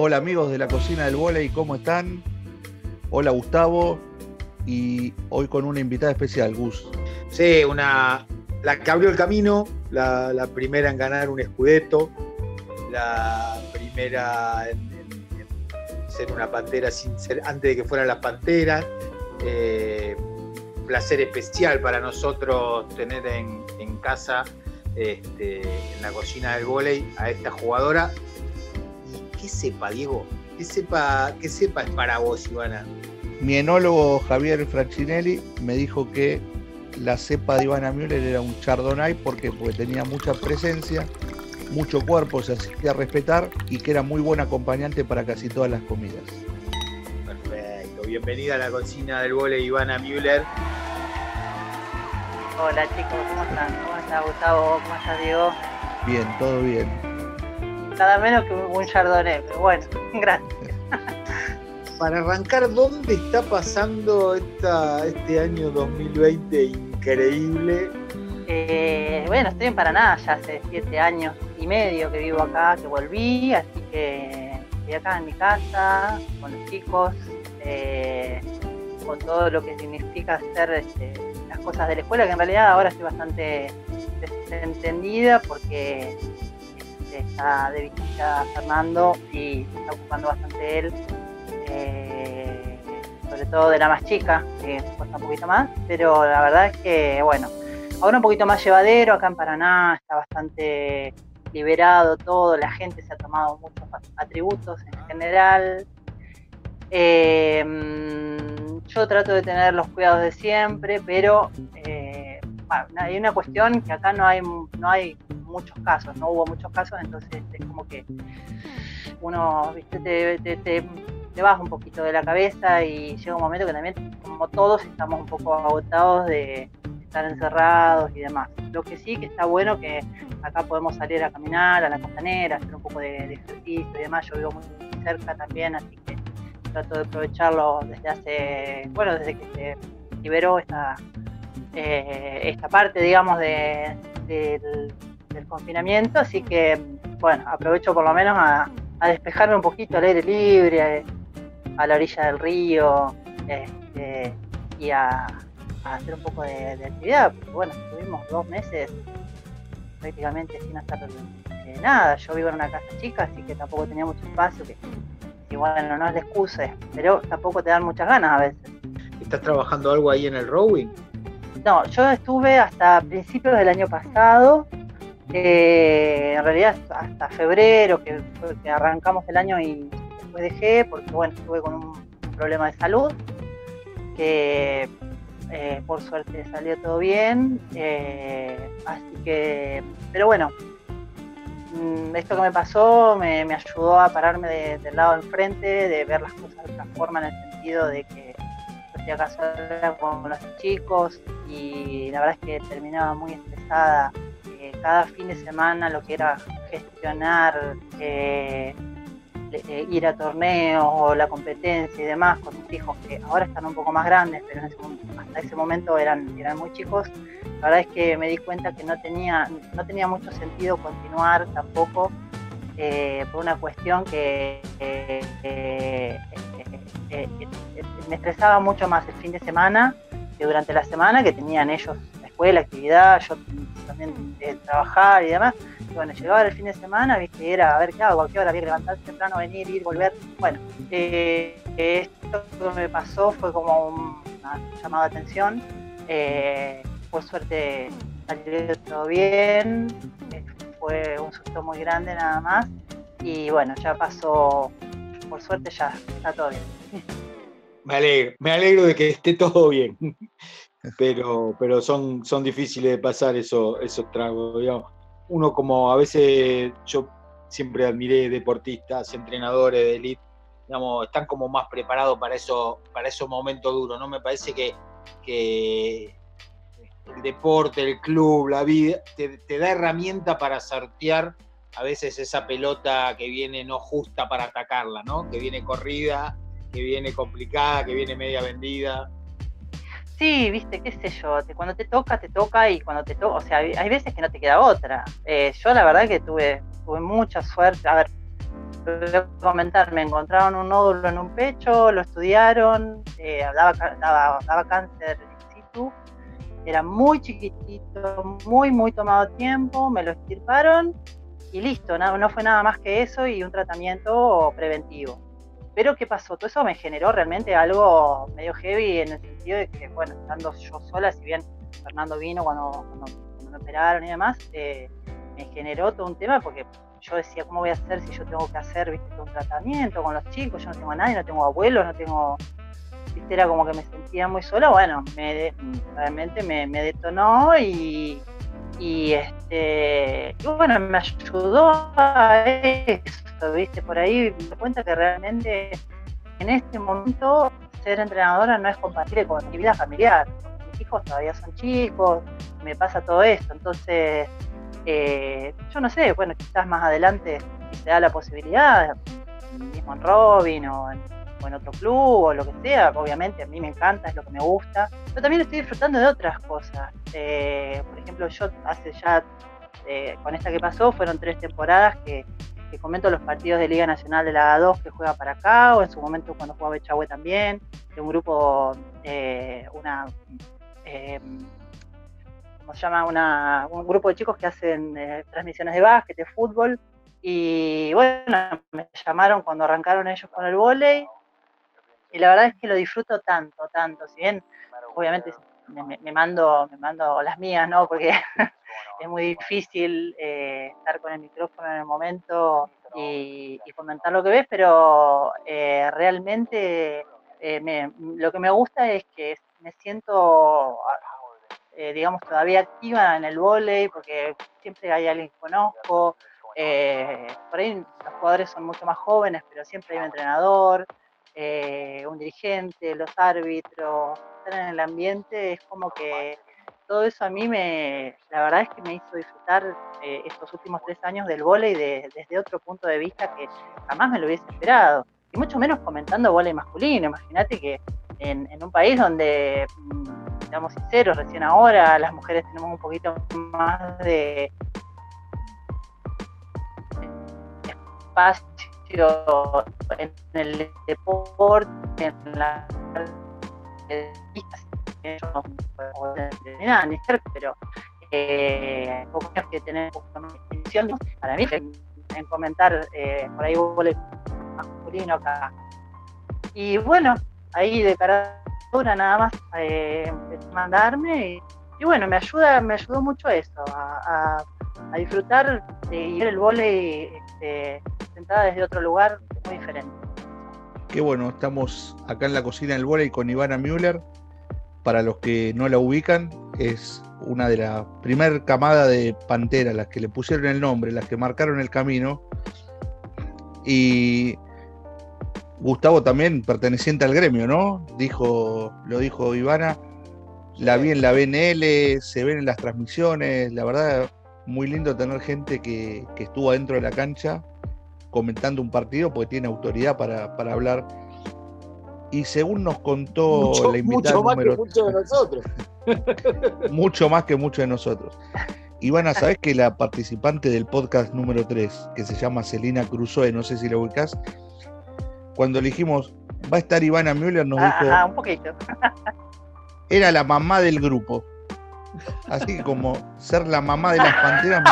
Hola amigos de la cocina del volei, ¿cómo están? Hola Gustavo y hoy con una invitada especial, Gus. Sí, una, la que abrió el camino, la, primera en ganar un escudeto, la primera en, ser una pantera sin ser, antes de que fueran las panteras. Eh, placer especial para nosotros tener en, casa, este, en la cocina del volei, a esta jugadora ¿Qué sepa, Diego? ¿Qué sepa, qué sepa es para vos, Ivana? Mi enólogo Javier Francinelli me dijo que la cepa de Ivana Müller era un chardonnay porque, porque tenía mucha presencia, mucho cuerpo, se hacía respetar y que era muy buen acompañante para casi todas las comidas. Perfecto, bienvenida a la cocina del vole Ivana Müller. Hola chicos, ¿cómo están? ¿Cómo está Gustavo? ¿Cómo está Diego? Bien, todo bien nada menos que un chardonnay, pero bueno, gracias. Para arrancar, ¿dónde está pasando esta, este año 2020 increíble? Eh, bueno, estoy en Paraná, ya hace siete años y medio que vivo acá, que volví, así que estoy acá en mi casa, con los chicos, eh, con todo lo que significa hacer este, las cosas de la escuela, que en realidad ahora estoy bastante desentendida porque está de visita Fernando y se está ocupando bastante él, eh, sobre todo de la más chica, que cuesta un poquito más, pero la verdad es que, bueno, ahora un poquito más llevadero, acá en Paraná está bastante liberado todo, la gente se ha tomado muchos atributos en general. Eh, yo trato de tener los cuidados de siempre, pero eh, hay una cuestión que acá no hay, no hay muchos casos, no hubo muchos casos, entonces es como que uno ¿viste? Te, te, baja un poquito de la cabeza y llega un momento que también, como todos, estamos un poco agotados de estar encerrados y demás. Lo que sí que está bueno que acá podemos salir a caminar a la costanera, hacer un poco de, ejercicio y demás. Yo vivo muy cerca también, así que trato de aprovecharlo desde hace, bueno, desde que se liberó esta, eh, esta parte, digamos, de, del del confinamiento, así que bueno, aprovecho por lo menos a, despejarme un poquito al aire libre, a, la orilla del río este, y a, hacer un poco de, actividad, porque bueno, estuvimos dos meses prácticamente sin hacer nada. Yo vivo en una casa chica, así que tampoco tenía mucho espacio, que, y bueno, no es la excusa, pero tampoco te dan muchas ganas a veces. ¿Estás trabajando algo ahí en el rowing? No, yo estuve hasta principios del año pasado eh, en realidad hasta febrero, que, que, arrancamos el año y después dejé, porque bueno, estuve con un, problema de salud, que eh, por suerte salió todo bien, eh, así que, pero bueno, mm, esto que me pasó me, ayudó a pararme del lado de enfrente, de ver las cosas de otra forma en el sentido de que estoy acá sola con los chicos y la verdad es que terminaba muy estresada cada fin de semana lo que era gestionar, eh, eh, ir a torneos o la competencia y demás con mis hijos que ahora están un poco más grandes, pero hasta ese momento eran, eran muy chicos, la verdad es que me di cuenta que no tenía, no tenía mucho sentido continuar tampoco eh, por una cuestión que me estresaba mucho más el fin de semana que durante la semana que tenían ellos la actividad, yo de trabajar y demás. Y bueno, llegaba el fin de semana, viste, era a ver qué hago, cualquier hora había que levantarse temprano, venir, ir, volver. Bueno, eh, esto que me pasó fue como una llamada de atención. Eh, por suerte salió todo bien, eh, fue un susto muy grande nada más. Y bueno, ya pasó, por suerte ya está todo bien. Me alegro, me alegro de que esté todo bien pero, pero son, son difíciles de pasar eso, esos tragos. Uno como a veces yo siempre admiré deportistas, entrenadores de élite, digamos, están como más preparados para eso, para esos momentos duros, ¿no? Me parece que, el deporte, el club, la vida, te, te, da herramienta para sortear a veces esa pelota que viene no justa para atacarla, ¿no? Que viene corrida, que viene complicada, que viene media vendida. Sí, viste, qué sé yo, cuando te toca, te toca y cuando te toca, o sea, hay veces que no te queda otra. Eh, yo la verdad que tuve, tuve mucha suerte, a ver, voy a comentar, me encontraron un nódulo en un pecho, lo estudiaron, eh, daba, daba, cáncer in situ, era muy chiquitito, muy, muy tomado tiempo, me lo estirparon y listo, no, no fue nada más que eso y un tratamiento preventivo. Pero ¿qué pasó? Todo eso me generó realmente algo medio heavy en el sentido de que, bueno, estando yo sola, si bien Fernando vino cuando, cuando, me operaron y demás, eh, me generó todo un tema porque yo decía, ¿cómo voy a hacer si yo tengo que hacer ¿viste, un tratamiento con los chicos? Yo no tengo a nadie, no tengo abuelos, no tengo. ¿viste? Era como que me sentía muy sola. Bueno, me realmente me, detonó y, y, este, y bueno, me ayudó a eso, ¿viste? Por ahí me cuenta que realmente en este momento ser entrenadora no es compatible con mi vida familiar. Mis hijos todavía son chicos, me pasa todo esto. Entonces, eh, yo no sé, bueno, quizás más adelante si se da la posibilidad, mismo en Robin o en, otro club o lo que sea, obviamente a mí me encanta, es lo que me gusta, pero también estoy disfrutando de otras cosas. Eh, por ejemplo, yo hace ya, eh, con esta que pasó, fueron tres temporadas que, comento los partidos de Liga Nacional de la A2 que juega para acá, o en su momento cuando jugaba Echagüe también, de un grupo, una se llama? un grupo de chicos que hacen eh, transmisiones de básquet, de fútbol. Y bueno, me llamaron cuando arrancaron ellos con el volei. Y la verdad es que lo disfruto tanto, tanto. Si bien, obviamente, me, mando, me mando las mías, ¿no? Porque es muy difícil eh, estar con el micrófono en el momento y, comentar lo que ves, pero eh, realmente lo que me gusta es que me siento eh, digamos, todavía activa en el volei, porque siempre hay alguien que conozco. Eh, por ahí los jugadores son mucho más jóvenes, pero siempre hay un entrenador, eh, un dirigente, los árbitros. Estar en el ambiente es como que todo eso a mí me, la verdad es que me hizo disfrutar estos últimos tres años del volei desde otro punto de vista que jamás me lo hubiese esperado. Y mucho menos comentando volei masculino. Imagínate que en, un país donde mm, seamos sinceros, recién ahora las mujeres tenemos un poquito más de espacio en el deporte, en la pero eh, que tenemos para mí en comentar eh, por ahí hubo masculino acá. Y bueno ahí de cara nada más eh, mandarme y, bueno, me ayuda, me ayudó mucho eso, a, disfrutar de ver el vole este, desde otro lugar muy diferente. Qué bueno, estamos acá en la cocina del volei con Ivana Müller. Para los que no la ubican, es una de las primer camada de Pantera, las que le pusieron el nombre, las que marcaron el camino. Y Gustavo también perteneciente al gremio, ¿no? Dijo, lo dijo Ivana, la vi en la BNL, se ven en las transmisiones, la verdad, muy lindo tener gente que, estuvo adentro de la cancha comentando un partido porque tiene autoridad para, hablar. Y según nos contó la invitada mucho más que muchos de nosotros. mucho más que muchos de nosotros. Ivana, ¿sabes que la participante del podcast número 3, que se llama Celina Cruzoe, no sé si la ubicás, cuando elegimos, va a estar Ivana Müller, nos dijo. Ah, un poquito. era la mamá del grupo. Así que como ser la mamá de las panteras.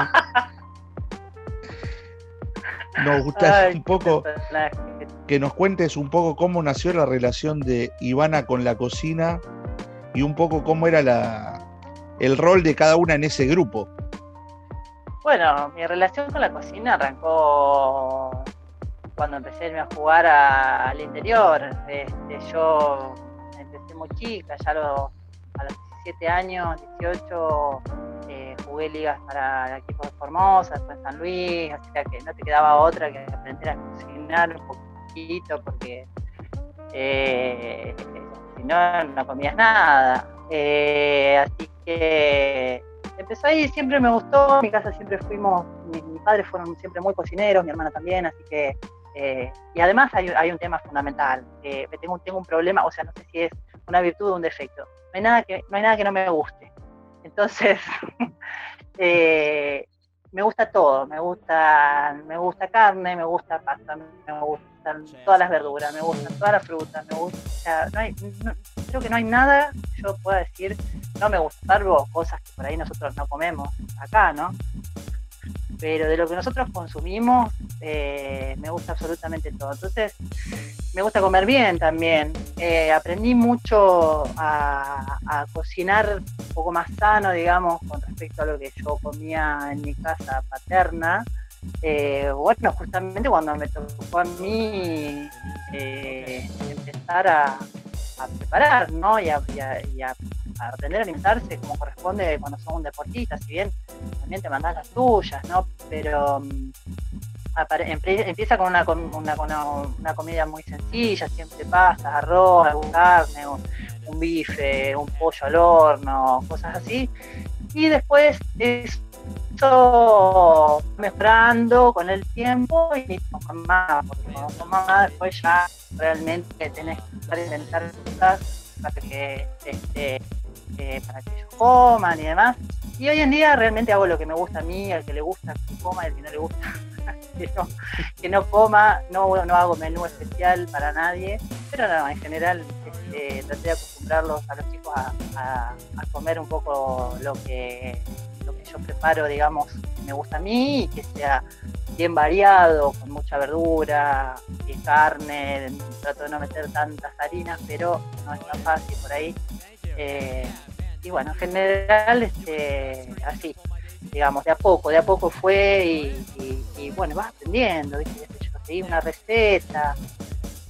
Nos gusta un poco que nos cuentes un poco cómo nació la relación de Ivana con la cocina y un poco cómo era la, el rol de cada una en ese grupo. Bueno, mi relación con la cocina arrancó cuando empecé a jugar al interior. Este, yo empecé muy chica, ya a los 17 años, 18, eh, jugué ligas para el equipo de Formosa, después San Luis, así que no te quedaba otra que aprender a cocinar un poquito porque eh, si no, no comías nada. Eh, así que empezó ahí, siempre me gustó, en mi casa siempre fuimos, mis padres fueron siempre muy cocineros, mi hermana también, así que eh, y además hay, un tema fundamental, tengo, tengo un problema, o sea, no sé si es una virtud o un defecto. No hay nada que no, hay nada que no me guste. Entonces, eh, me gusta todo, me gusta, me gusta carne, me gusta pasta, me gustan todas las verduras, me gustan todas las frutas, me gusta, no hay, creo que no hay nada que yo pueda decir, no me gusta, salvo cosas que por ahí nosotros no comemos acá, ¿no? Pero de lo que nosotros consumimos, eh, me gusta absolutamente todo. Entonces, me gusta comer bien también. Eh, aprendí mucho a, cocinar poco más sano, digamos, con respecto a lo que yo comía en mi casa paterna. Eh, bueno, justamente cuando me tocó a mí empezar a, preparar, ¿no? Y a, aprender a alimentarse como corresponde cuando son un deportista, si bien también te mandas las tuyas, ¿no? Pero mm, empieza con una, una, comida muy sencilla, siempre pastas, arroz, carne, un, bife, un pollo al horno, cosas así. Y después eso mejorando con el tiempo y con más, porque con más después ya realmente tenés que inventar cosas para que, este, eh, para que ellos coman y demás. Y hoy en día realmente hago lo que me gusta a mí, al que le gusta que coma y al que no le gusta que, no, coma, no, no hago menú especial para nadie, pero no, en general este, traté de acostumbrarlos a los chicos a, comer un poco lo que, lo que yo preparo, digamos, me gusta a mí que sea bien variado, con mucha verdura y carne, trato de no meter tantas harinas, pero no es tan fácil por ahí. Eh, y bueno, en general, este, así, digamos, de a poco, de a poco fue y, bueno, vas aprendiendo, ¿viste? Yo seguí una receta,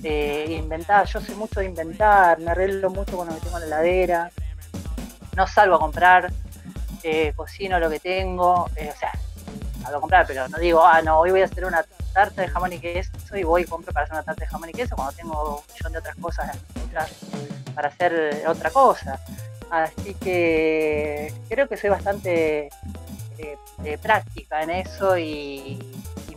eh, inventar, yo sé mucho de inventar, me arreglo mucho cuando me tengo en la heladera, no salgo a comprar, eh, cocino lo que tengo, eh, o sea, salgo a comprar, pero no digo, ah, no, hoy voy a hacer una tarta de jamón y queso y voy y compro para hacer una tarta de jamón y queso cuando tengo un millón de otras cosas para hacer otra cosa. Así que creo que soy bastante de, práctica en eso y,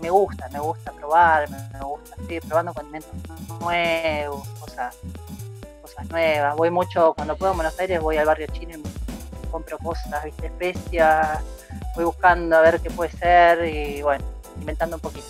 me gusta, me gusta probar, me, gusta, estoy probando condimentos nuevos, cosas, cosas nuevas. Voy mucho, cuando puedo en Buenos Aires, voy al barrio chino y compro cosas, viste, especias, voy buscando a ver qué puede ser y bueno, inventando un poquito.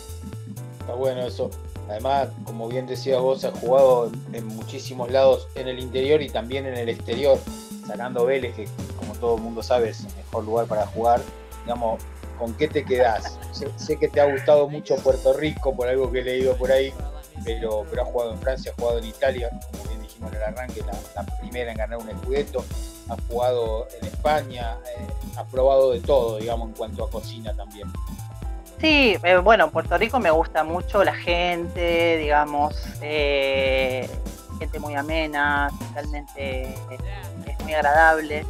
Está bueno eso. Además, como bien decías vos, has jugado en muchísimos lados en el interior y también en el exterior, sacando Vélez, que como todo el mundo sabe es el mejor lugar para jugar digamos, ¿con qué te quedás? Sé, que te ha gustado mucho Puerto Rico por algo que he leído por ahí, pero, pero has jugado en Francia, has jugado en Italia, como bien dijimos en el arranque, la, primera en ganar un escudeto, has jugado en España, eh, has probado de todo, digamos, en cuanto a cocina también. Sí, eh, bueno, Puerto Rico me gusta mucho la gente, digamos, eh, gente muy amena, realmente es muy agradable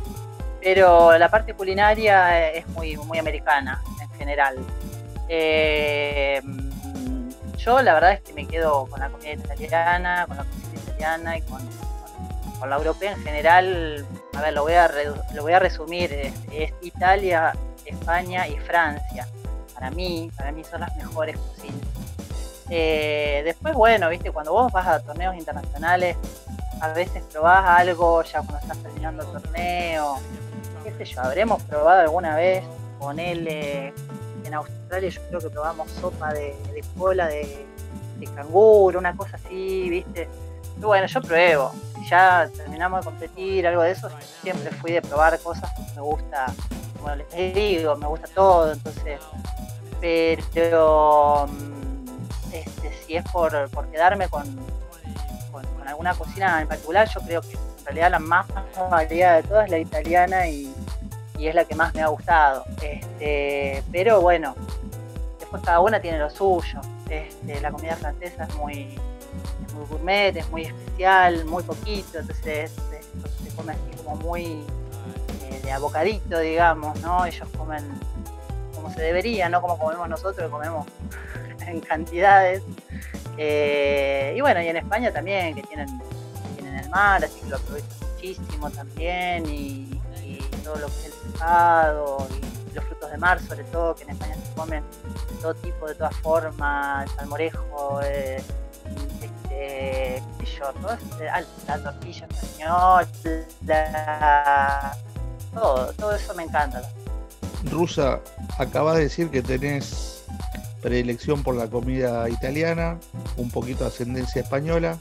pero la parte culinaria es muy, muy americana en general. Eh, yo la verdad es que me quedo con la comida italiana, con la cocina italiana y con, la europea en general. A ver, lo voy a, lo voy a resumir, es, Italia, España y Francia. Para mí, para mí son las mejores cocinas. Eh, después, bueno, viste, cuando vos vas a torneos internacionales, a veces probás algo ya cuando estás terminando el torneo, qué yo, habremos probado alguna vez, con él en Australia yo creo que probamos sopa de, cola de, canguro, una cosa así, ¿viste? Pero bueno, yo pruebo. Si ya terminamos de competir, algo de eso, siempre fui de probar cosas me gusta, como les digo, me gusta todo, entonces, pero mm, este, si es por, por quedarme con, con, alguna cocina en particular, yo creo que en realidad la más variada de todas es la italiana y, es la que más me ha gustado. Este, pero bueno, después cada una tiene lo suyo. Este, la comida francesa es muy, muy gourmet, es muy especial, muy poquito, entonces se come así como muy eh, de abocadito, digamos, ¿no? Ellos comen como se debería, no como comemos nosotros, comemos en cantidades. Eh, y bueno, y en España también, que tienen, tienen el mar, así que lo aprovechan muchísimo también, y, todo lo que es el y los frutos de mar sobre todo, que en España se comen todo tipo, de todas formas, salmorejo, eh, este, yo, todo la tortilla española, todo, todo eso me encanta. Rusa, acabas de decir que tenés predilección por la comida italiana, un poquito de ascendencia española.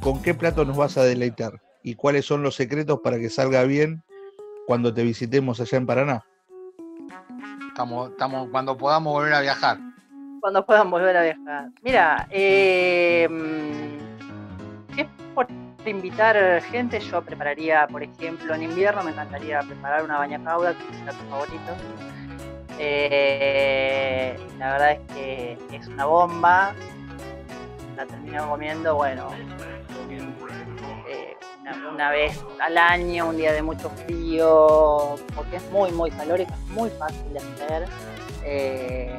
¿Con qué plato nos vas a deleitar? ¿Y cuáles son los secretos para que salga bien cuando te visitemos allá en Paraná? Estamos, estamos cuando podamos volver a viajar. Cuando puedan volver a viajar. Mira, eh, si es por invitar gente, yo prepararía, por ejemplo, en invierno me encantaría preparar una baña cauda, que es mi plato favorito. Eh, la verdad es que es una bomba. La termino comiendo, bueno, eh, una, vez al año, un día de mucho frío, porque es muy, muy calórica, es muy fácil de hacer eh,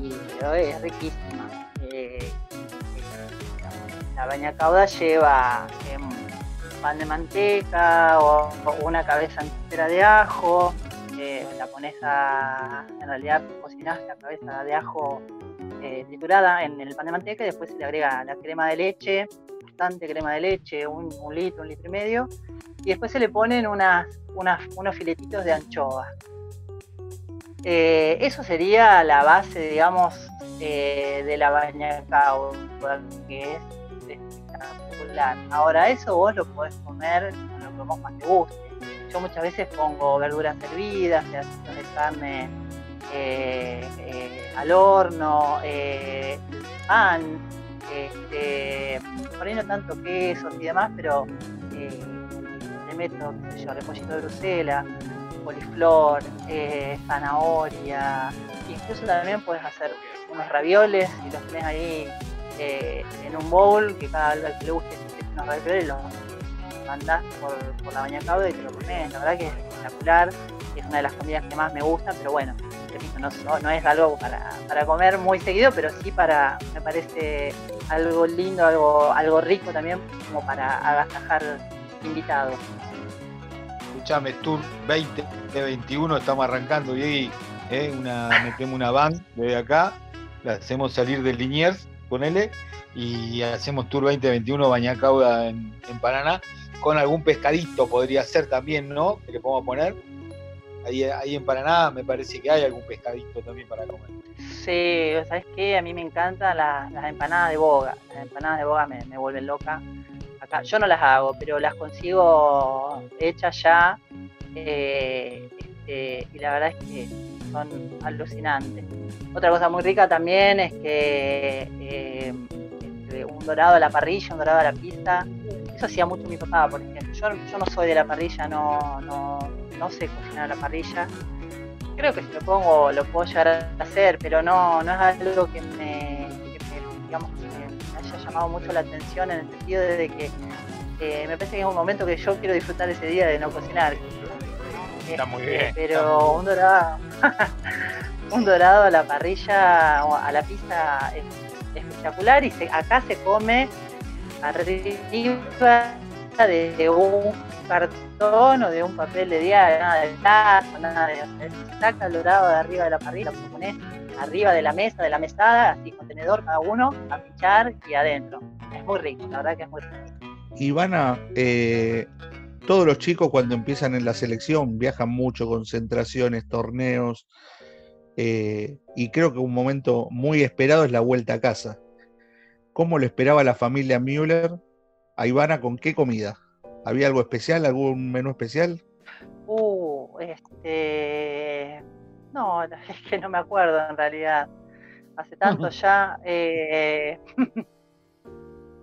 y es riquísima. Eh, la baña cauda lleva em, pan de manteca o, o una cabeza entera de ajo, eh, la pones a, en realidad cocinas la cabeza de ajo eh, triturada en el pan de manteca y después se le agrega la crema de leche, crema de leche, un, litro, un litro y medio, y después se le ponen unas, unas, unos filetitos de anchoa. Eh, eso sería la base, digamos, eh, de la baña cauda, que es espectacular. Ahora, eso vos lo podés comer con lo que vos más te guste. Yo muchas veces pongo verduras hervidas, pedazos de carne eh, al horno, pan, este, por ahí no tanto quesos y demás, pero eh, le meto, qué sé yo, repollito de Bruselas, coliflor, eh, zanahoria, incluso también puedes hacer unos ravioles y los tenés ahí eh, en un bowl, que cada al que le guste unos ravioles los mandás por, por la baña cauda y te lo comes, la verdad que es espectacular, es una de las comidas que más me gustan, pero bueno, repito, no, no, no es algo para, para, comer muy seguido, pero sí para, me parece algo lindo, algo, algo rico también, como para agasajar invitados. Escuchame, Tour 2021, estamos arrancando, y ¿eh? una, metemos una van desde acá, la hacemos salir del Liniers, ponele, y hacemos Tour 2021 Bañacauda en, en Paraná, con algún pescadito podría ser también, ¿no? Que le podemos poner. Ahí, ahí en Paraná me parece que hay algún pescadito también para comer. Sí, ¿sabes qué? A mí me encantan las, las empanadas de boga. Las empanadas de boga me, me, vuelven loca. Acá, yo no las hago, pero las consigo hechas ya. Eh, este, y la verdad es que son alucinantes. Otra cosa muy rica también es que eh, este, un dorado a la parrilla, un dorado a la pizza. Eso hacía mucho mi papá, por ejemplo. Yo, yo no soy de la parrilla, no, no, no sé cocinar a la parrilla. Creo que si lo pongo lo puedo llegar a hacer, pero no, no es algo que me, que me, digamos, que me haya llamado mucho la atención en el sentido de que eh, me parece que es un momento que yo quiero disfrutar ese día de no cocinar. Está muy bien. Pero un dorado, un dorado a la parrilla o a la pizza es espectacular y se, acá se come arriba de un cartón o de un papel de diario, nada de nada de. Se saca el dorado de arriba de la parrilla, lo pones arriba de la mesa, de la mesada, así contenedor cada uno, a pichar y adentro. Es muy rico, la verdad que es muy rico. Ivana, eh, todos los chicos cuando empiezan en la selección viajan mucho, concentraciones, torneos, eh, y creo que un momento muy esperado es la vuelta a casa. ¿Cómo lo esperaba la familia Müller? A Ivana, ¿con qué comida? ¿Había algo especial, algún menú especial? Uh, este. No, es que no me acuerdo en realidad. Hace tanto ya. Eh...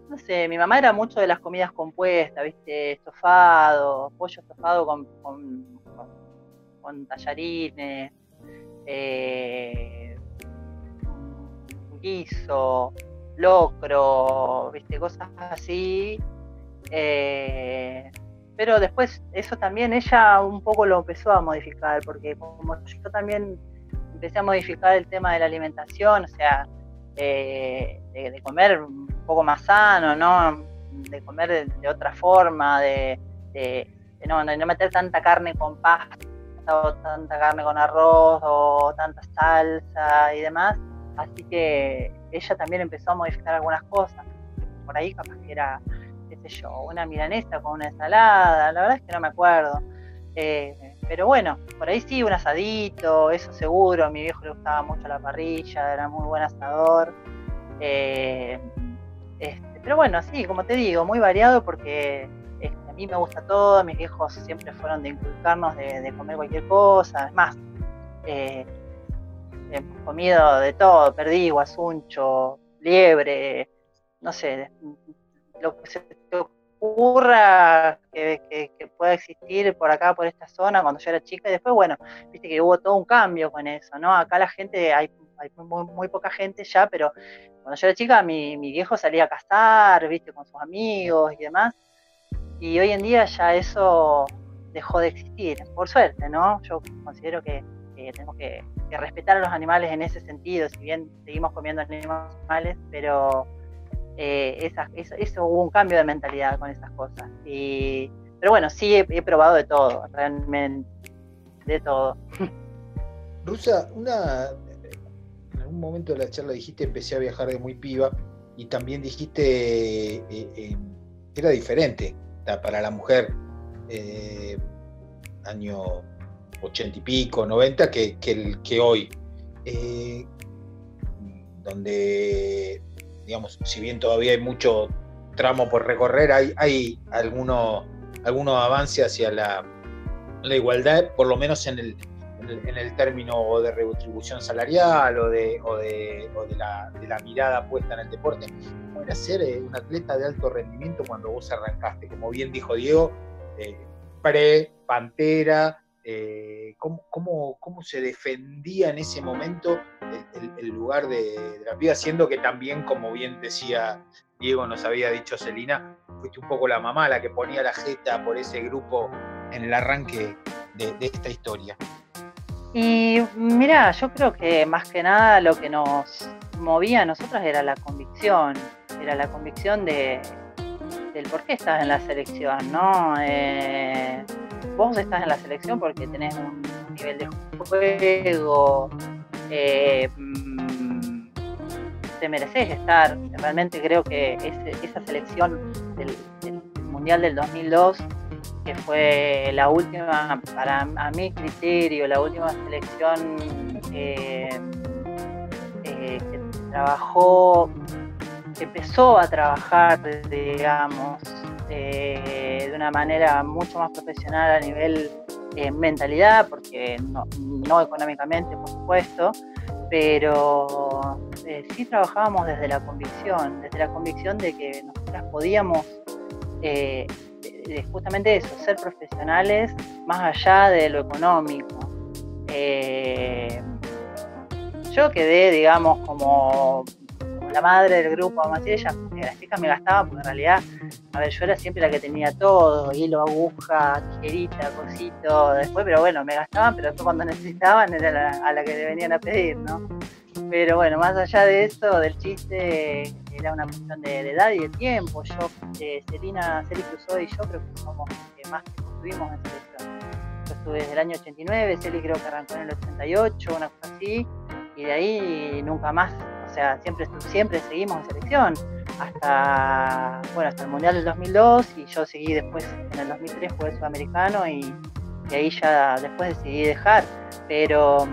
no sé, mi mamá era mucho de las comidas compuestas, ¿viste? Estofado, pollo estofado con, con, con, con tallarines, eh, guiso, locro, ¿viste? Cosas así. Eh, pero después eso también ella un poco lo empezó a modificar, porque como yo también empecé a modificar el tema de la alimentación, o sea, eh, de, comer un poco más sano, ¿no? De comer de, otra forma, de, de no, no, meter tanta carne con pasta o tanta carne con arroz o tanta salsa y demás. Así que ella también empezó a modificar algunas cosas. Por ahí capaz que era qué sé yo, una milanesa con una ensalada, la verdad es que no me acuerdo. Eh, pero bueno, por ahí sí, un asadito, eso seguro. A mi viejo le gustaba mucho la parrilla, era muy buen asador. Eh, este, pero bueno, sí, como te digo, muy variado porque este, a mí me gusta todo. Mis viejos siempre fueron de inculcarnos de, comer cualquier cosa. Es más, eh, hemos comido de todo: perdí, guasuncho, liebre, no sé, lo que se ocurra que, pueda existir por acá, por esta zona, cuando yo era chica, y después, bueno, viste que hubo todo un cambio con eso, ¿no? Acá la gente, hay, muy, poca gente ya, pero cuando yo era chica, mi, viejo salía a cazar, viste, con sus amigos y demás, y hoy en día ya eso dejó de existir, por suerte, ¿no? Yo considero que, tenemos que, que respetar a los animales en ese sentido, si bien seguimos comiendo animales, pero eh, eso, hubo un cambio de mentalidad con esas cosas. Y, pero bueno, sí he, probado de todo, realmente, de todo. Rusa, una, en algún momento de la charla dijiste empecé a viajar de muy piba y también dijiste eh, eh, era diferente para la mujer año ochenta y pico, 90 que, que, que hoy. donde digamos, si bien todavía hay mucho tramo por recorrer, hay, hay algunos alguno avance hacia la, igualdad, por lo menos en el, en el, término de retribución salarial o de, o de, la, mirada puesta en el deporte. ¿Cómo era ser eh, un atleta de alto rendimiento cuando vos arrancaste? Como bien dijo Diego, eh, pre-pantera, eh, cómo, cómo, se defendía en ese momento el, lugar de, la vida, siendo que también, como bien decía Diego, nos había dicho Celina, fuiste un poco la mamá la que ponía la jeta por ese grupo en el arranque de, esta historia. Y mira, yo creo que más que nada lo que nos movía a nosotras era la convicción, era la convicción de, del por qué estás en la selección, ¿no? Eh, vos estás en la selección porque tenés un nivel de juego, eh, mm, te mereces estar. Realmente creo que esa selección del, Mundial del 2002, que fue la última, para a mi criterio, la última selección eh, eh, que trabajó, que empezó a trabajar, digamos, de una manera mucho más profesional a nivel eh, mentalidad, porque no, económicamente, por supuesto, pero eh, sí trabajábamos desde la convicción, desde la convicción de que nosotras podíamos eh, justamente eso, ser profesionales más allá de lo económico. yo quedé, digamos, como la madre del grupo, más ella, las chicas me gastaban porque en realidad, a ver, yo era siempre la que tenía todo, hilo, aguja, tijerita, cosito, después, pero bueno, me gastaban, pero después cuando necesitaban era a la que le venían a pedir, ¿no? Pero bueno, más allá de eso, del chiste, era una cuestión de, edad y de tiempo. Yo, eh, Celina, Celi Cruzó y yo creo que somos que más estuvimos en selección. Yo estuve desde el año 89, Celi creo que arrancó en el 88, una cosa así, y de ahí nunca más sea, siempre, siempre seguimos en selección, hasta, bueno, hasta el Mundial del 2002 y yo seguí después en el 2003 jugué sudamericano y, y ahí ya después decidí dejar, pero,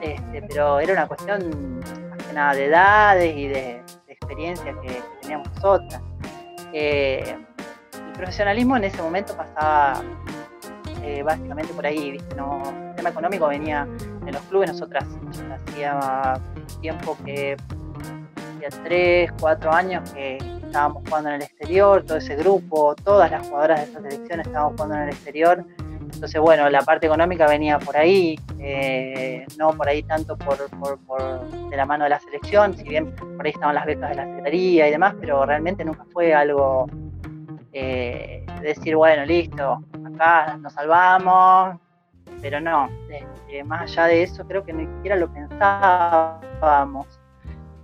este, pero era una cuestión más que nada de edades y de, experiencia que, teníamos nosotras. Eh, el profesionalismo en ese momento pasaba eh, básicamente por ahí, ¿viste? No, el tema económico venía en los clubes, nosotras, hacía tiempo que, hacía tres, cuatro años que estábamos jugando en el exterior, todo ese grupo, todas las jugadoras de esa selección estábamos jugando en el exterior. Entonces, bueno, la parte económica venía por ahí, eh, no por ahí tanto por, de la mano de la selección, si bien por ahí estaban las becas de la Secretaría y demás, pero realmente nunca fue algo eh, decir, bueno, listo, acá nos salvamos, pero no, este, más allá de eso creo que ni siquiera lo pensábamos.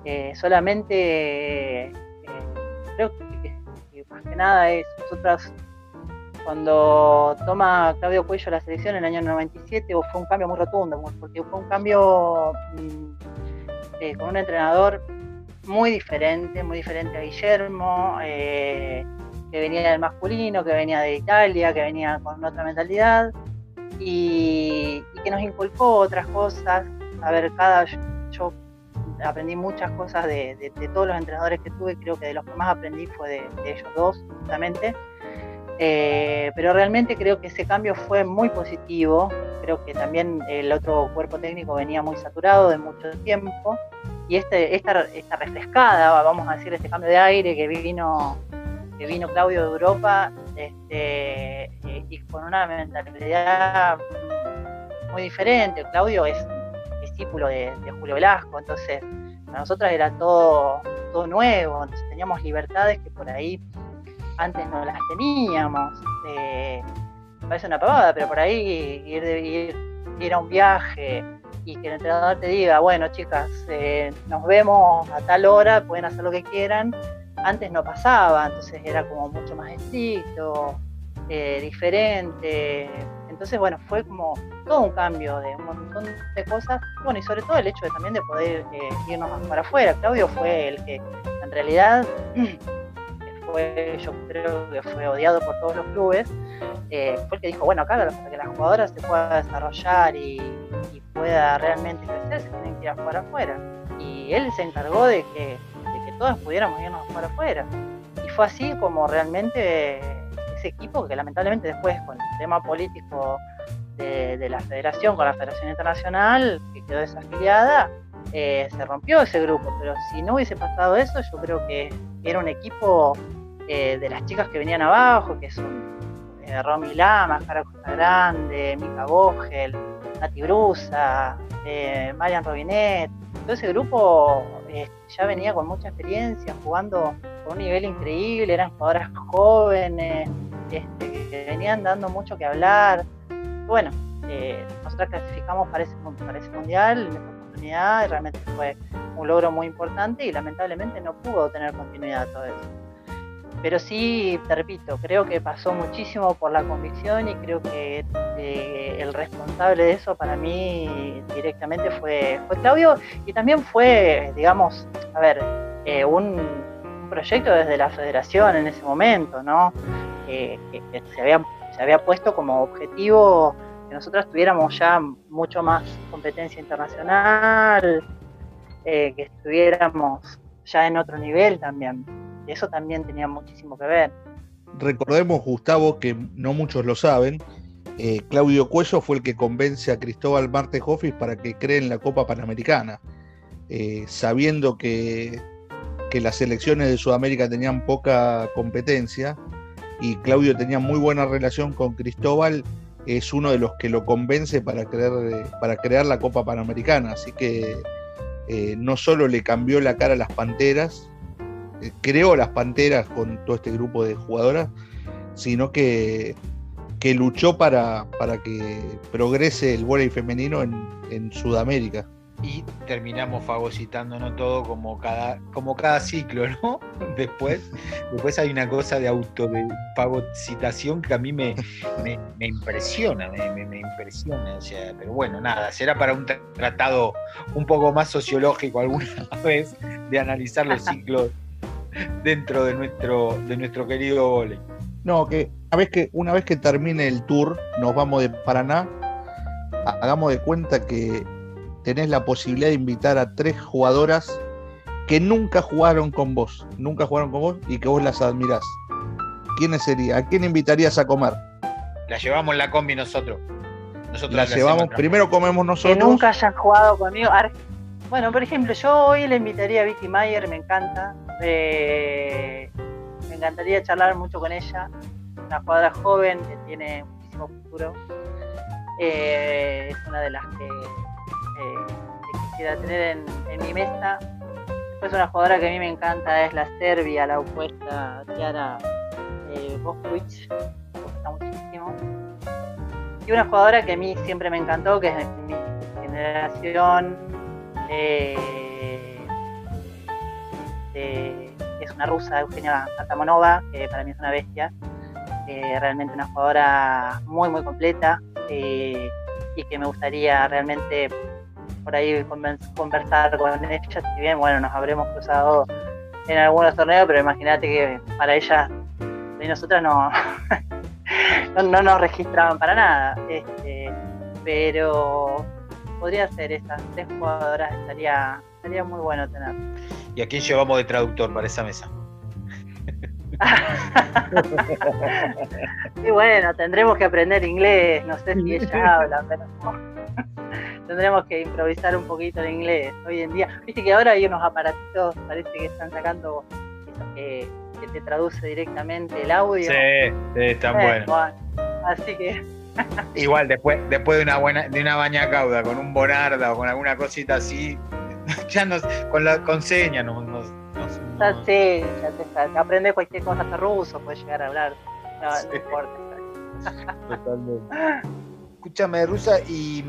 Eh, solamente eh, creo que, más que nada es nosotras cuando toma Claudio Cuello la selección en el año 97 fue un cambio muy rotundo, porque fue un cambio mm, eh, con un entrenador muy diferente, muy diferente a Guillermo, que venía del masculino, que venía de Italia, que venía con otra mentalidad y, que nos inculcó otras cosas. A ver, cada yo aprendí muchas cosas de, todos los entrenadores que tuve, creo que de los que más aprendí fue de, ellos dos, justamente. Eh, pero realmente creo que ese cambio fue muy positivo. Creo que también el otro cuerpo técnico venía muy saturado de mucho tiempo. Y este, esta, esta refrescada, vamos a decir, este cambio de aire que vino, que vino Claudio de Europa, este, y con una mentalidad muy diferente. Claudio es discípulo de, Julio Velasco, entonces para nosotros era todo, todo nuevo, entonces teníamos libertades que por ahí antes no las teníamos. Eh, parece una pavada, pero por ahí ir, ir, ir a un viaje y que el entrenador te diga, bueno chicas, eh, nos vemos a tal hora, pueden hacer lo que quieran, antes no pasaba, entonces era como mucho más estricto, eh, diferente. Entonces, bueno, fue como todo un cambio de un montón de cosas. Bueno, y sobre todo el hecho de, también de poder eh, irnos para afuera. Claudio fue el que, en realidad, fue, yo creo que fue odiado por todos los clubes. Eh, fue el que dijo, bueno, acá para que la jugadora se pueda desarrollar y, pueda realmente crecer, se tienen que ir a jugar afuera. Y él se encargó de que todas pudiéramos irnos a jugar afuera. Y fue así como realmente equipo que lamentablemente después con el tema político de, la federación, con la Federación Internacional, que quedó desafiliada, eh, se rompió ese grupo. Pero si no hubiese pasado eso, yo creo que era un equipo eh, de las chicas que venían abajo, que son eh, Romy Lama, Cara Costa Grande, Mica Vogel, Nati Brusa, Marian Robinet. Todo ese grupo ya venía con mucha experiencia, jugando con un nivel increíble, eran jugadoras jóvenes, este, que venían dando mucho que hablar. Bueno, eh, nosotros clasificamos para ese, mundial en esta oportunidad y realmente fue un logro muy importante y lamentablemente no pudo tener continuidad todo eso. Pero sí, te repito, creo que pasó muchísimo por la convicción y creo que eh, el responsable de eso para mí directamente fue, Claudio y también fue, digamos, a ver, eh, un, un proyecto desde la federación en ese momento, ¿no? que, se, había, se había puesto como objetivo que nosotros tuviéramos ya mucho más competencia internacional, eh, que estuviéramos ya en otro nivel también. Eso también tenía muchísimo que ver. Recordemos, Gustavo, que no muchos lo saben, eh, Claudio Cuello fue el que convence a Cristóbal Marte Hoffis para que cree en la Copa Panamericana, eh, sabiendo que, que las selecciones de Sudamérica tenían poca competencia y Claudio tenía muy buena relación con Cristóbal, es uno de los que lo convence para crear, para crear la Copa Panamericana. Así que eh, no solo le cambió la cara a las Panteras, creó las Panteras con todo este grupo de jugadoras, sino que, que luchó para, para que progrese el voleibol femenino en, en Sudamérica y terminamos fagocitándonos todo como cada, como cada ciclo, ¿no? Después, después hay una cosa de auto de fagocitación que a mí me, me, impresiona, me, impresiona. O sea, pero bueno, nada, será para un tratado un poco más sociológico alguna vez de analizar los ciclos dentro de nuestro, de nuestro querido vole. No, que una vez que, una vez que termine el tour, nos vamos de Paraná, hagamos de cuenta que tenés la posibilidad de invitar a tres jugadoras que nunca jugaron con vos, nunca jugaron con vos y que vos las admirás. ¿Quiénes serían? ¿A quién invitarías a comer? La llevamos en la combi nosotros. Nosotros la llevamos, primero comemos nosotros. Que nunca hayan jugado conmigo. Bueno, por ejemplo, yo hoy le invitaría a Vicky Mayer, me encanta. Eh, me encantaría charlar mucho con ella. Una jugadora joven que tiene muchísimo futuro. Eh, es una de las que que quisiera tener en, mi mesa. Después una jugadora que a mí me encanta es la Serbia, la opuesta Tiara eh, me gusta muchísimo. Y una jugadora que a mí siempre me encantó, que es de mi generación, eh, es una rusa, Eugenia Atamonova, que para mí es una bestia. Eh, realmente una jugadora muy, muy completa eh, y que me gustaría realmente por ahí conversar con ella, si bien, bueno, nos habremos cruzado en algunos torneos, pero imagínate que para ella y nosotras no, no, nos registraban para nada. Este, pero podría ser esas tres jugadoras, estaría, estaría muy bueno tener. ¿Y a quién llevamos de traductor para esa mesa? y bueno, tendremos que aprender inglés, no sé si ella habla, pero tendremos que improvisar un poquito en inglés hoy en día. Viste que ahora hay unos aparatitos, parece que están sacando que, te traduce directamente el audio. Sí, están eh, buenos. así que. Igual después, después de una buena, de una baña cauda con un bonarda o con alguna cosita así, ya nos, con la con seña nos, nos, ya sé, ya te aprende cualquier cosa de ruso, puedes llegar a hablar. No, importa. Totalmente. Escúchame, Rusa, y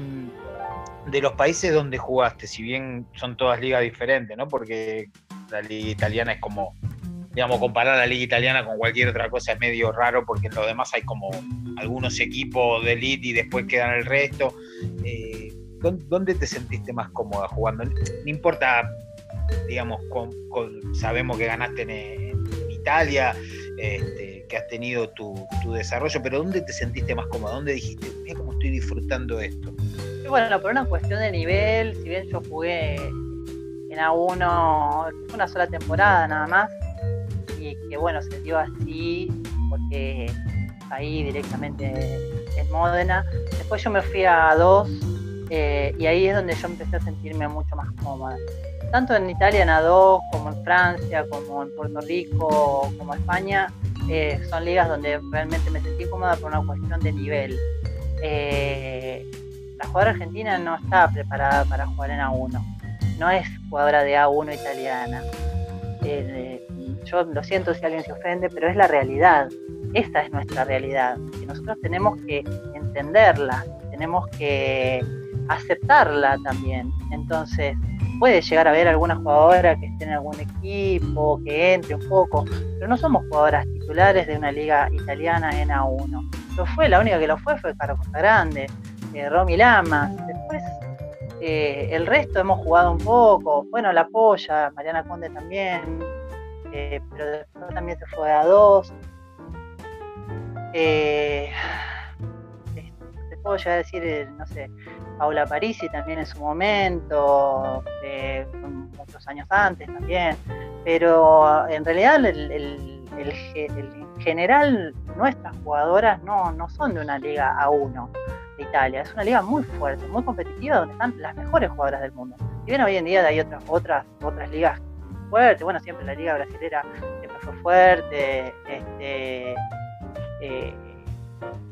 de los países donde jugaste, si bien son todas ligas diferentes, ¿no? Porque la liga italiana es como, digamos, comparar la liga italiana con cualquier otra cosa es medio raro porque en lo demás hay como algunos equipos de elite y después quedan el resto. Eh, ¿Dónde te sentiste más cómoda jugando? No importa, digamos, sabemos que ganaste en, Italia, este, que has tenido tu, desarrollo, pero ¿dónde te sentiste más cómoda? ¿Dónde dijiste, mira cómo estoy disfrutando esto? bueno, por una cuestión de nivel, si bien yo jugué en A1 una sola temporada nada más, y que bueno, se dio así porque ahí directamente en Módena. Después yo me fui a A2 eh, y ahí es donde yo empecé a sentirme mucho más cómoda. Tanto en Italia en A2 como en Francia, como en Puerto Rico, como España, eh, son ligas donde realmente me sentí cómoda por una cuestión de nivel. Eh, la jugadora argentina no está preparada para jugar en A1. No es jugadora de A1 italiana. Eh, yo lo siento si alguien se ofende, pero es la realidad. Esta es nuestra realidad. Y nosotros tenemos que entenderla, tenemos que aceptarla también. Entonces, puede llegar a haber alguna jugadora que esté en algún equipo, que entre un poco, pero no somos jugadoras titulares de una liga italiana en A1. Lo fue, la única que lo fue fue Caro Grande. Romy Lama. Después eh, el resto hemos jugado un poco. Bueno, la Polla, Mariana Conde también. Eh, pero después también se fue a dos. Eh, puedo llegar a decir, no sé, Paula Parisi también en su momento, muchos años antes también. Pero en realidad en general nuestras jugadoras no, no son de una liga a uno de Italia. Es una liga muy fuerte, muy competitiva, donde están las mejores jugadoras del mundo. Y bien hoy en día hay otras, otras, otras ligas fuertes, bueno, siempre la liga brasilera siempre fue fuerte, este, eh,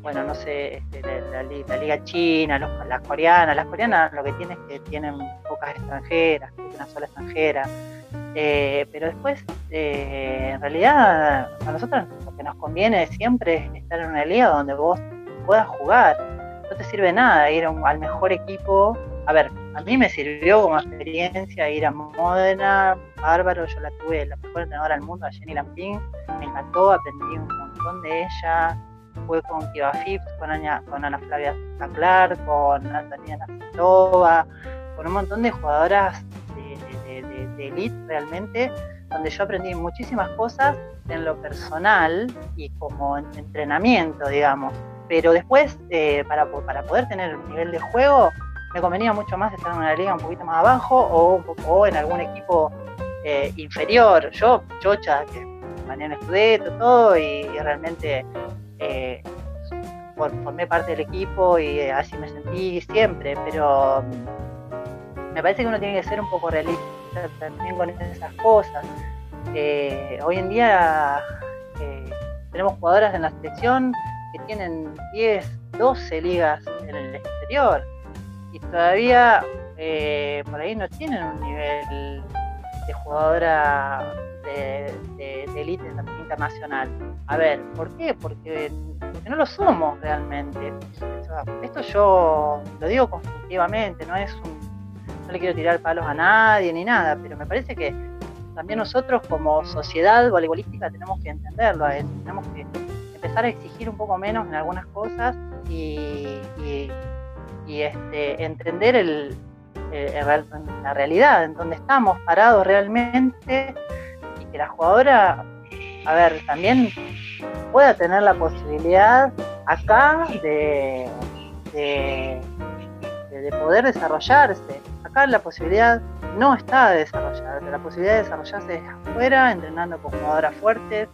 bueno, no sé, este, la, liga china, las coreanas, las coreanas lo que tienen es que tienen pocas extranjeras, una sola extranjera, eh, pero después, eh, en realidad, a nosotros lo que nos conviene siempre es estar en una liga donde vos puedas jugar, no te sirve nada ir al mejor equipo. A ver, a mí me sirvió como experiencia ir a Módena, bárbaro, yo la tuve la mejor entrenadora del mundo, a Jenny Lampín, me encantó, aprendí un montón de ella, fue con Kiva Phipps, con, con Ana Flavia Zaclar, con Antonina Nacitova, con un montón de jugadoras de, de elite realmente, donde yo aprendí muchísimas cosas en lo personal y como entrenamiento, digamos pero después, eh, para, para poder tener un nivel de juego, me convenía mucho más estar en una liga un poquito más abajo o, en algún equipo eh, inferior. Yo, chocha, que mañana estudié todo y, realmente eh, formé parte del equipo y así me sentí siempre, pero me parece que uno tiene que ser un poco realista también con esas cosas. hoy en día tenemos jugadoras en la selección que tienen 10, 12 ligas en el exterior y todavía eh, por ahí no tienen un nivel de jugadora de, de, élite internacional. A ver, ¿por qué? Porque, no lo somos realmente. esto yo lo digo constructivamente, no es un, no le quiero tirar palos a nadie ni nada, pero me parece que también nosotros como sociedad voleibolística tenemos que entenderlo, tenemos que empezar a exigir un poco menos en algunas cosas y, este, entender la realidad, en donde estamos parados realmente y que la jugadora, a ver, también pueda tener la posibilidad acá de, de, poder desarrollarse. Acá la posibilidad no está de desarrollarse, la posibilidad de desarrollarse es afuera, entrenando con jugadoras fuertes,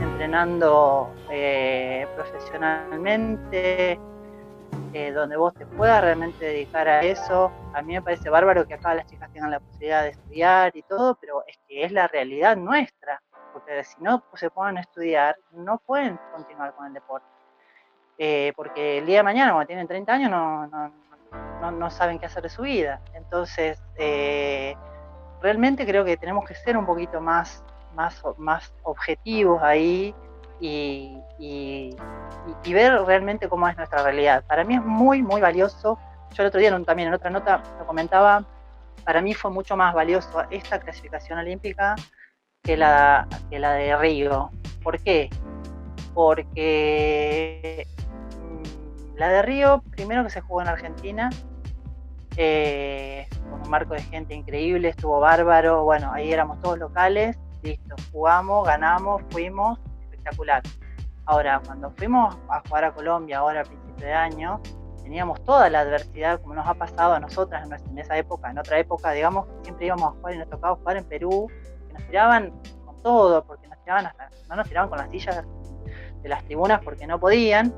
entrenando eh, profesionalmente, eh, donde vos te puedas realmente dedicar a eso. A mí me parece bárbaro que acá las chicas tengan la posibilidad de estudiar y todo, pero es que es la realidad nuestra, porque si no se ponen a estudiar, no pueden continuar con el deporte. Eh, porque el día de mañana, cuando tienen 30 años, no, no, no, saben qué hacer de su vida. Entonces, eh, realmente creo que tenemos que ser un poquito más, más, más objetivos ahí y, ver realmente cómo es nuestra realidad. Para mí es muy, muy valioso. Yo el otro día también en otra nota lo comentaba, para mí fue mucho más valioso esta clasificación olímpica que la, que la de Río. ¿Por qué? Porque mm, la de Río, primero que se jugó en Argentina, eh, con un marco de gente increíble, estuvo bárbaro, bueno, ahí éramos todos locales, listo, jugamos, ganamos, fuimos, espectacular. Ahora, cuando fuimos a jugar a Colombia, ahora a principio de año, teníamos toda la adversidad, como nos ha pasado a nosotras en, esa época, en otra época, digamos, siempre íbamos a jugar y nos tocaba jugar en Perú, que nos tiraban con todo, porque nos tiraban hasta, no nos tiraban con las sillas de las tribunas porque no podían,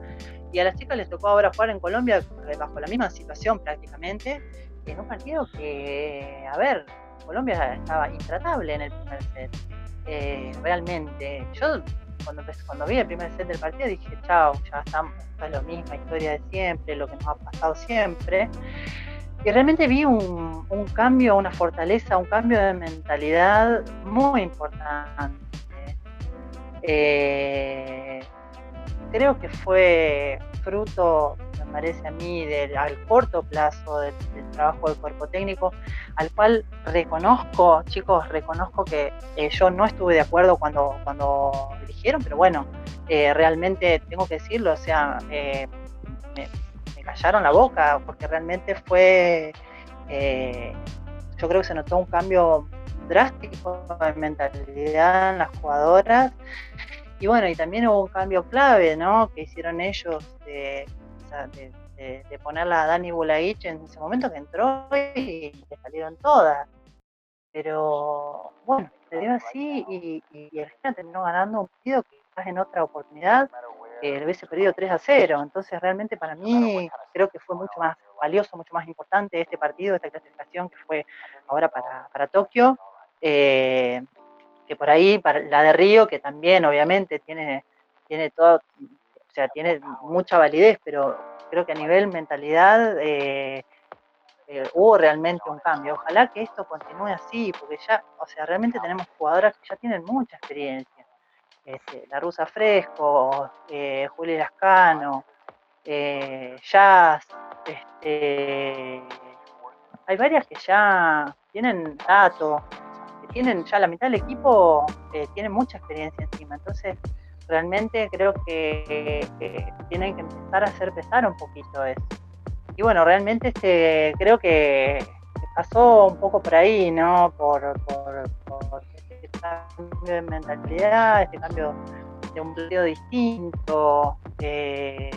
y a las chicas les tocó ahora jugar en Colombia eh, bajo la misma situación prácticamente, en un partido que, a ver, Colombia estaba intratable en el primer set. Eh, realmente, yo cuando, cuando vi el primer set del partido dije, chao, ya estamos, es la misma historia de siempre, lo que nos ha pasado siempre. Y realmente vi un, cambio, una fortaleza, un cambio de mentalidad muy importante. Eh, creo que fue fruto, me parece a mí, del, al corto plazo del, trabajo del cuerpo técnico, al cual reconozco, chicos, reconozco que eh, yo no estuve de acuerdo cuando, cuando eligieron, pero bueno, eh, realmente tengo que decirlo, o sea, eh, me, callaron la boca, porque realmente fue, yo creo que se notó un cambio drástico de mentalidad en las jugadoras y bueno, y también hubo un cambio clave, ¿no? Que hicieron ellos de, ponerla a Dani Bulaich en ese momento que entró y le salieron todas. Pero bueno, se dio así y, y, Gena terminó ganando un partido que quizás en otra oportunidad eh, le hubiese perdido 3 a 0. Entonces realmente para mí creo que fue mucho más valioso, mucho más importante este partido, esta clasificación que fue ahora para, para Tokio. Eh, que por ahí, para la de Río, que también obviamente tiene, tiene todo, o sea, tiene mucha validez, pero creo que a nivel mentalidad eh, eh, hubo realmente un cambio. Ojalá que esto continúe así, porque ya, o sea, realmente tenemos jugadoras que ya tienen mucha experiencia. Este, la Rusa Fresco, eh, Juli Lascano, Jazz, este, hay varias que ya tienen datos, tienen ya la mitad del equipo, eh, tiene mucha experiencia encima. Entonces, realmente creo que, tienen que empezar a hacer pesar un poquito eso. Y bueno, realmente este, creo que pasó un poco por ahí, ¿no? Por, por, este cambio de mentalidad, este cambio de un periodo distinto eh,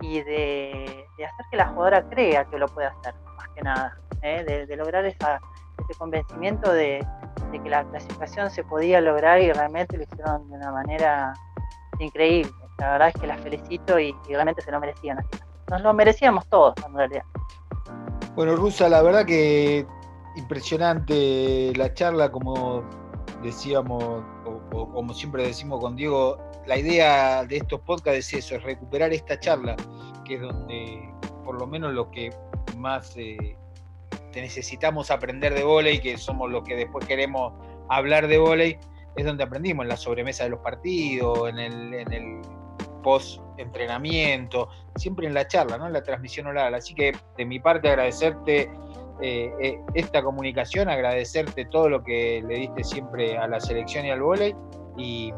y de, hacer que la jugadora crea que lo puede hacer, más que nada, ¿eh? de, lograr esa, ese convencimiento de, que la clasificación se podía lograr y realmente lo hicieron de una manera increíble. La verdad es que las felicito y, realmente se lo merecían. Nos lo merecíamos todos en realidad. Bueno, Rusa, la verdad que impresionante la charla, como decíamos, o, como siempre decimos con Diego, la idea de estos podcasts es eso, es recuperar esta charla, que es donde por lo menos lo que más eh, necesitamos aprender de volei, que somos los que después queremos hablar de volei, es donde aprendimos, en la sobremesa de los partidos, en el, en el post-entrenamiento, siempre en la charla, ¿no? en la transmisión oral. Así que de mi parte agradecerte eh, eh, esta comunicación, agradecerte todo lo que le diste siempre a la selección y al volei y,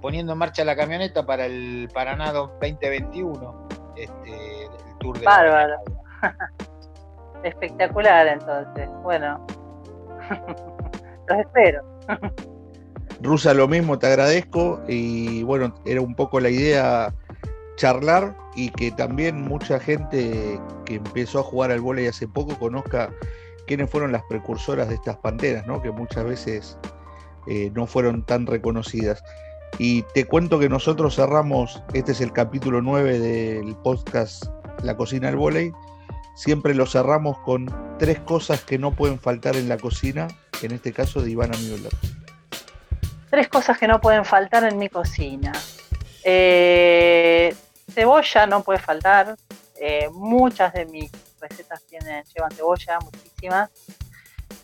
poniendo en marcha la camioneta para el Paraná 2021, este, el Tour de Bárbaro. Espectacular, entonces. Bueno, los espero. Rusa, lo mismo, te agradezco. Y bueno, era un poco la idea charlar y que también mucha gente que empezó a jugar al vóley hace poco conozca quiénes fueron las precursoras de estas panteras, ¿no? que muchas veces eh, no fueron tan reconocidas. Y te cuento que nosotros cerramos, este es el capítulo 9 del podcast La cocina del vóley, siempre lo cerramos con tres cosas que no pueden faltar en la cocina, en este caso de Ivana Müller. Tres cosas que no pueden faltar en mi cocina. Eh, cebolla no puede faltar. Eh, muchas de mis recetas tienen, llevan cebolla, muchísimas.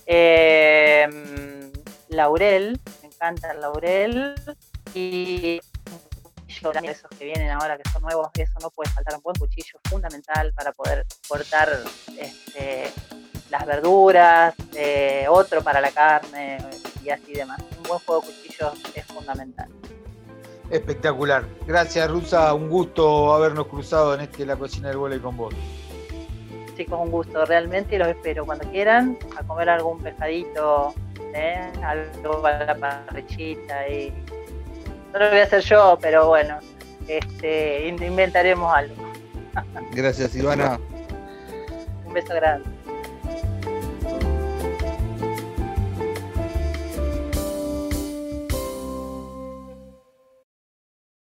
Eh, laurel, me encanta el laurel. Y esos que vienen ahora que son nuevos, eso no puede faltar. Un buen cuchillo fundamental para poder cortar este, las verduras, eh, otro para la carne y así demás. Un buen juego de cuchillos es fundamental. Espectacular. Gracias, Rusa. Un gusto habernos cruzado en este La Cocina del Vole con vos. Chicos, un gusto realmente y los espero cuando quieran a comer algún pescadito, ¿eh? algo para la parrillita y no lo voy a hacer yo, pero bueno, este, inventaremos algo. Gracias, Ivana. Un beso grande.